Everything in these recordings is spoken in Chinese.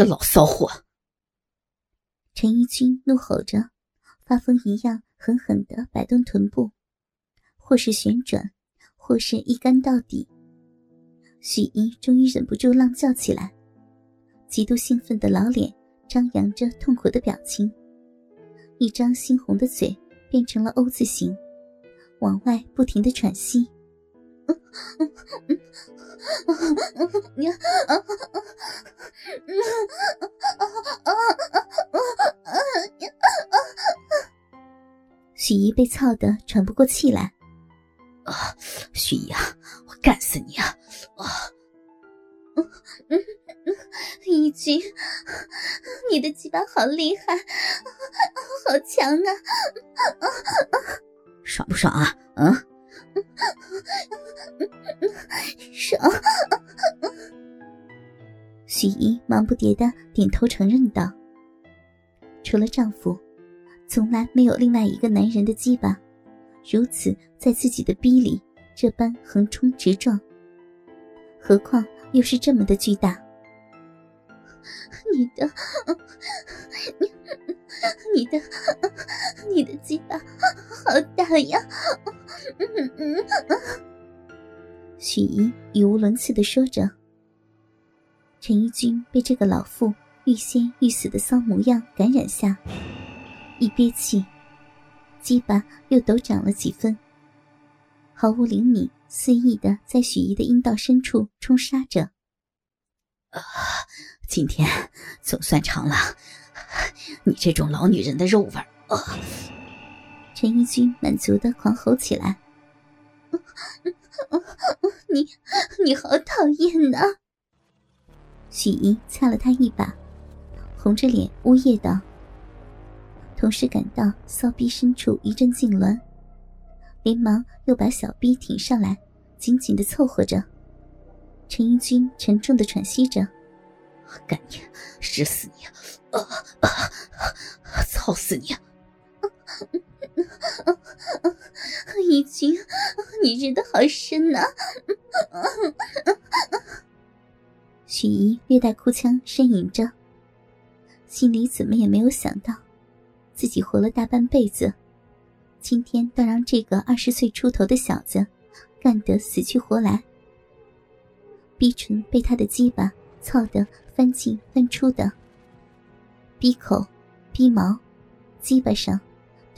个老骚货！陈一军怒吼着，发疯一样狠狠的摆动臀部，或是旋转，或是一干到底。许怡终于忍不住浪叫起来，极度兴奋的老脸张扬着痛苦的表情，一张猩红的嘴变成了 O 字形，往外不停的喘息。许姨被操得喘不过气来。啊，许姨啊，我干死你啊！啊，一军，你的鸡巴好厉害，好强啊！爽不爽啊？嗯。爽！许怡忙不迭的点头承认道：“除了丈夫，从来没有另外一个男人的鸡巴如此在自己的逼里这般横冲直撞，何况又是这么的巨大。你的，你，你的，你的鸡巴好大呀！” 许怡语无伦次的说着。陈一军被这个老妇欲仙欲死的骚模样感染下，一憋气，鸡巴又陡长了几分，毫无灵敏、肆意的在许怡的阴道深处冲杀着。啊，今天总算尝了你这种老女人的肉味儿啊！陈一军满足的狂吼起来：“ 你，你好讨厌呐！”许姨掐了他一把，红着脸呜咽道，同时感到骚逼深处一阵痉挛，连忙又把小逼挺上来，紧紧的凑合着。陈一军沉重的喘息着：“干你，使死你！啊啊，操死你！”已经，你日的好深呐！许怡略带哭腔呻吟着，心里怎么也没有想到，自己活了大半辈子，今天倒让这个二十岁出头的小子干得死去活来。逼唇被他的鸡巴操得翻进翻出的，逼口、逼毛、鸡巴上。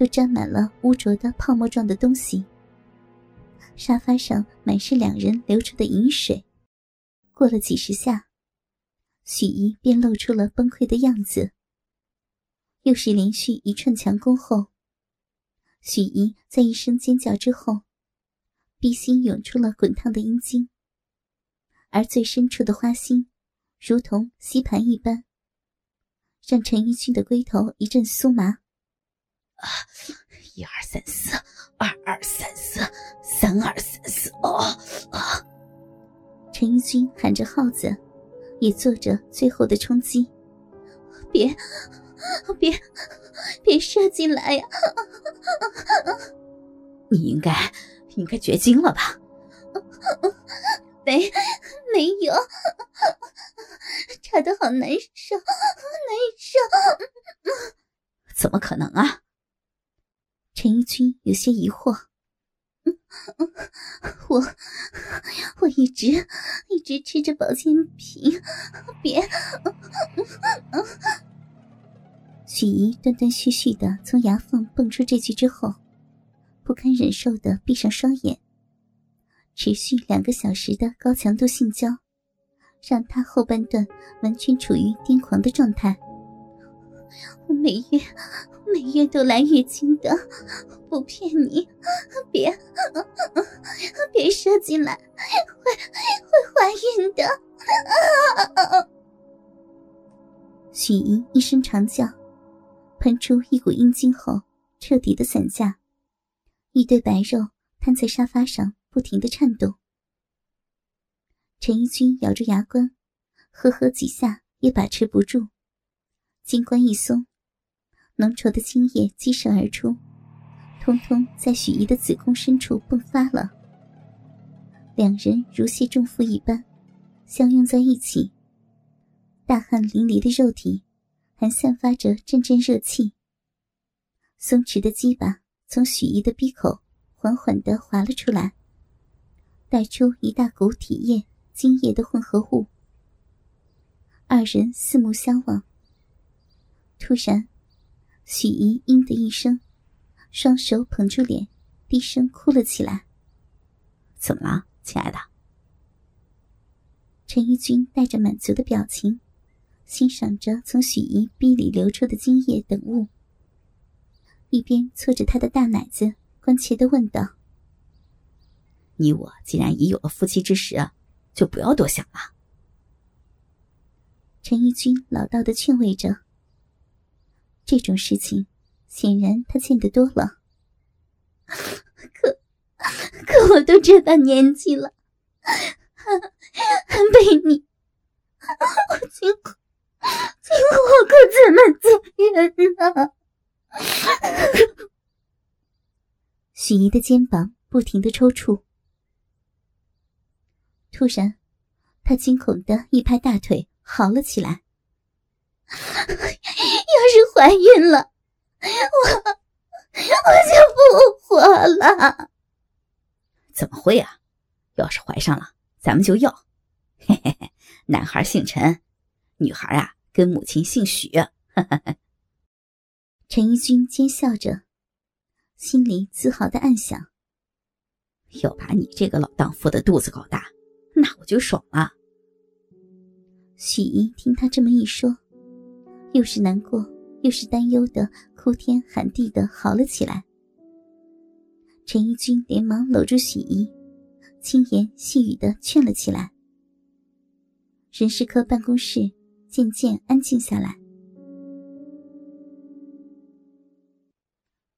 都沾满了污浊的泡沫状的东西。沙发上满是两人流出的饮水。过了几十下，许怡便露出了崩溃的样子。又是连续一串强攻后，许怡在一声尖叫之后，逼心涌出了滚烫的阴茎，而最深处的花心，如同吸盘一般，让陈奕迅的龟头一阵酥麻。一二三四，二二三四，三二三四，哦啊！陈一军喊着号子，也做着最后的冲击。别，别，别射进来呀！你应该，应该绝经了吧？没，没有，插的好难受，难受。怎么可能啊？陈一军有些疑惑：“我我一直一直吃着保健品，别。”许怡断断续续的从牙缝蹦出这句之后，不堪忍受的闭上双眼。持续两个小时的高强度性交，让他后半段完全处于癫狂的状态。我每月。每月都来月经的，不骗你，别别射进来，会会怀孕的。许莹一声长叫，喷出一股阴茎后，彻底的散架，一堆白肉瘫在沙发上，不停的颤动。陈一军咬着牙关，呵呵几下也把持不住，金冠一松。浓稠的精液激射而出，通通在许怡的子宫深处迸发了。两人如释重负一般，相拥在一起。大汗淋漓的肉体还散发着阵阵热气。松弛的鸡巴从许怡的鼻口缓缓地滑了出来，带出一大股体液、精液的混合物。二人四目相望，突然，许怡“嘤”的一声，双手捧住脸，低声哭了起来。怎么了，亲爱的？陈一军带着满足的表情，欣赏着从许怡逼里流出的精液等物，一边搓着她的大奶子，关切的问道：“你我既然已有了夫妻之实，就不要多想了。”陈一军老道的劝慰着：“这种事情，显然他见得多了。可，可我都这般年纪了。”还被你，我今后今后我可怎么做人呢？许姨的肩膀不停的抽搐，突然，她惊恐的一拍大腿，嚎了起来：“是怀孕了，我我就不活了！”怎么会啊？要是怀上了？咱们就要，嘿嘿嘿，男孩姓陈，女孩啊跟母亲姓许。陈一军奸笑着，心里自豪的暗想：要把你这个老荡妇的肚子搞大，那我就爽了。许姨听他这么一说，又是难过又是担忧的，哭天喊地的嚎了起来。陈一军连忙搂住许一。轻言细语的劝了起来。人事科办公室渐渐安静下来。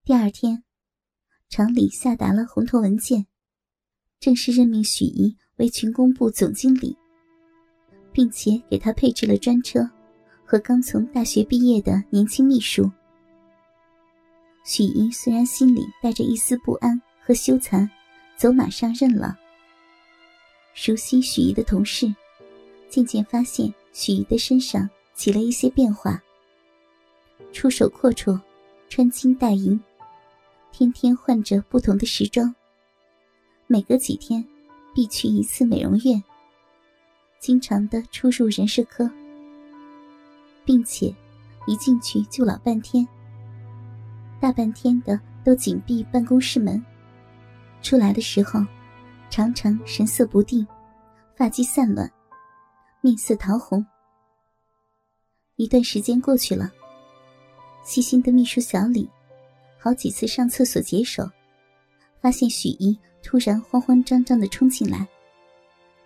第二天，厂里下达了红头文件，正式任命许怡为群工部总经理，并且给他配置了专车和刚从大学毕业的年轻秘书。许怡虽然心里带着一丝不安和羞惭，走马上任了。熟悉许怡的同事，渐渐发现许怡的身上起了一些变化。出手阔绰，穿金戴银，天天换着不同的时装。每隔几天，必去一次美容院。经常的出入人事科，并且一进去就老半天，大半天的都紧闭办公室门。出来的时候。常常神色不定，发髻散乱，面色桃红。一段时间过去了，细心的秘书小李好几次上厕所解手，发现许一突然慌慌张张的冲进来，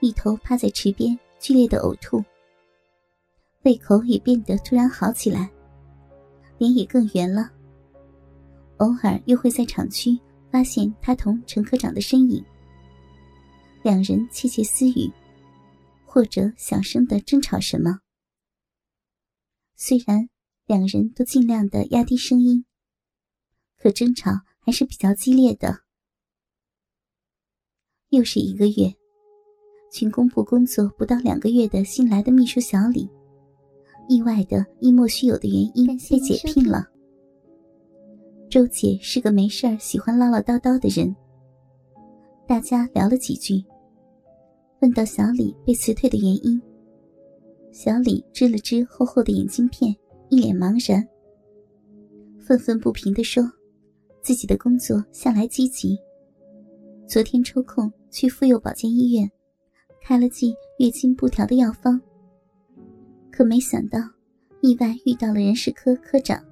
一头趴在池边剧烈的呕吐，胃口也变得突然好起来，脸也更圆了。偶尔又会在厂区发现他同陈科长的身影。两人窃窃私语，或者小声的争吵什么。虽然两人都尽量的压低声音，可争吵还是比较激烈的。又是一个月，群工部工作不到两个月的新来的秘书小李，意外的因莫须有的原因被解聘了。周姐是个没事儿喜欢唠唠叨叨的人。大家聊了几句，问到小李被辞退的原因。小李支了支厚厚的眼镜片，一脸茫然，愤愤不平地说：“自己的工作向来积极，昨天抽空去妇幼保健医院，开了剂月经不调的药方。可没想到，意外遇到了人事科科长，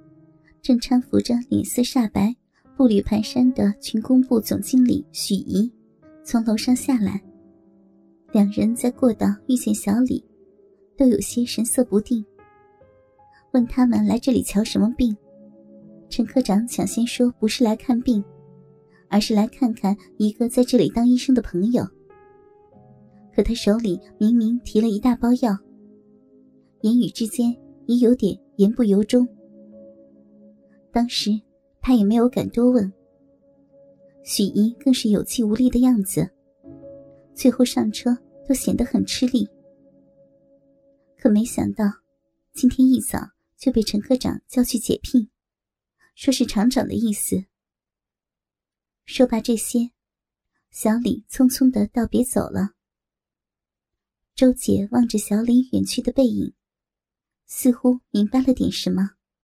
正搀扶着脸色煞白、步履蹒跚的群工部总经理许怡。”从楼上下来，两人在过道遇见小李，都有些神色不定。问他们来这里瞧什么病，陈科长抢先说不是来看病，而是来看看一个在这里当医生的朋友。可他手里明明提了一大包药，言语之间也有点言不由衷。当时他也没有敢多问。许怡更是有气无力的样子，最后上车都显得很吃力。可没想到，今天一早就被陈科长叫去解聘，说是厂长的意思。说罢这些，小李匆匆的道别走了。周姐望着小李远去的背影，似乎明白了点什么。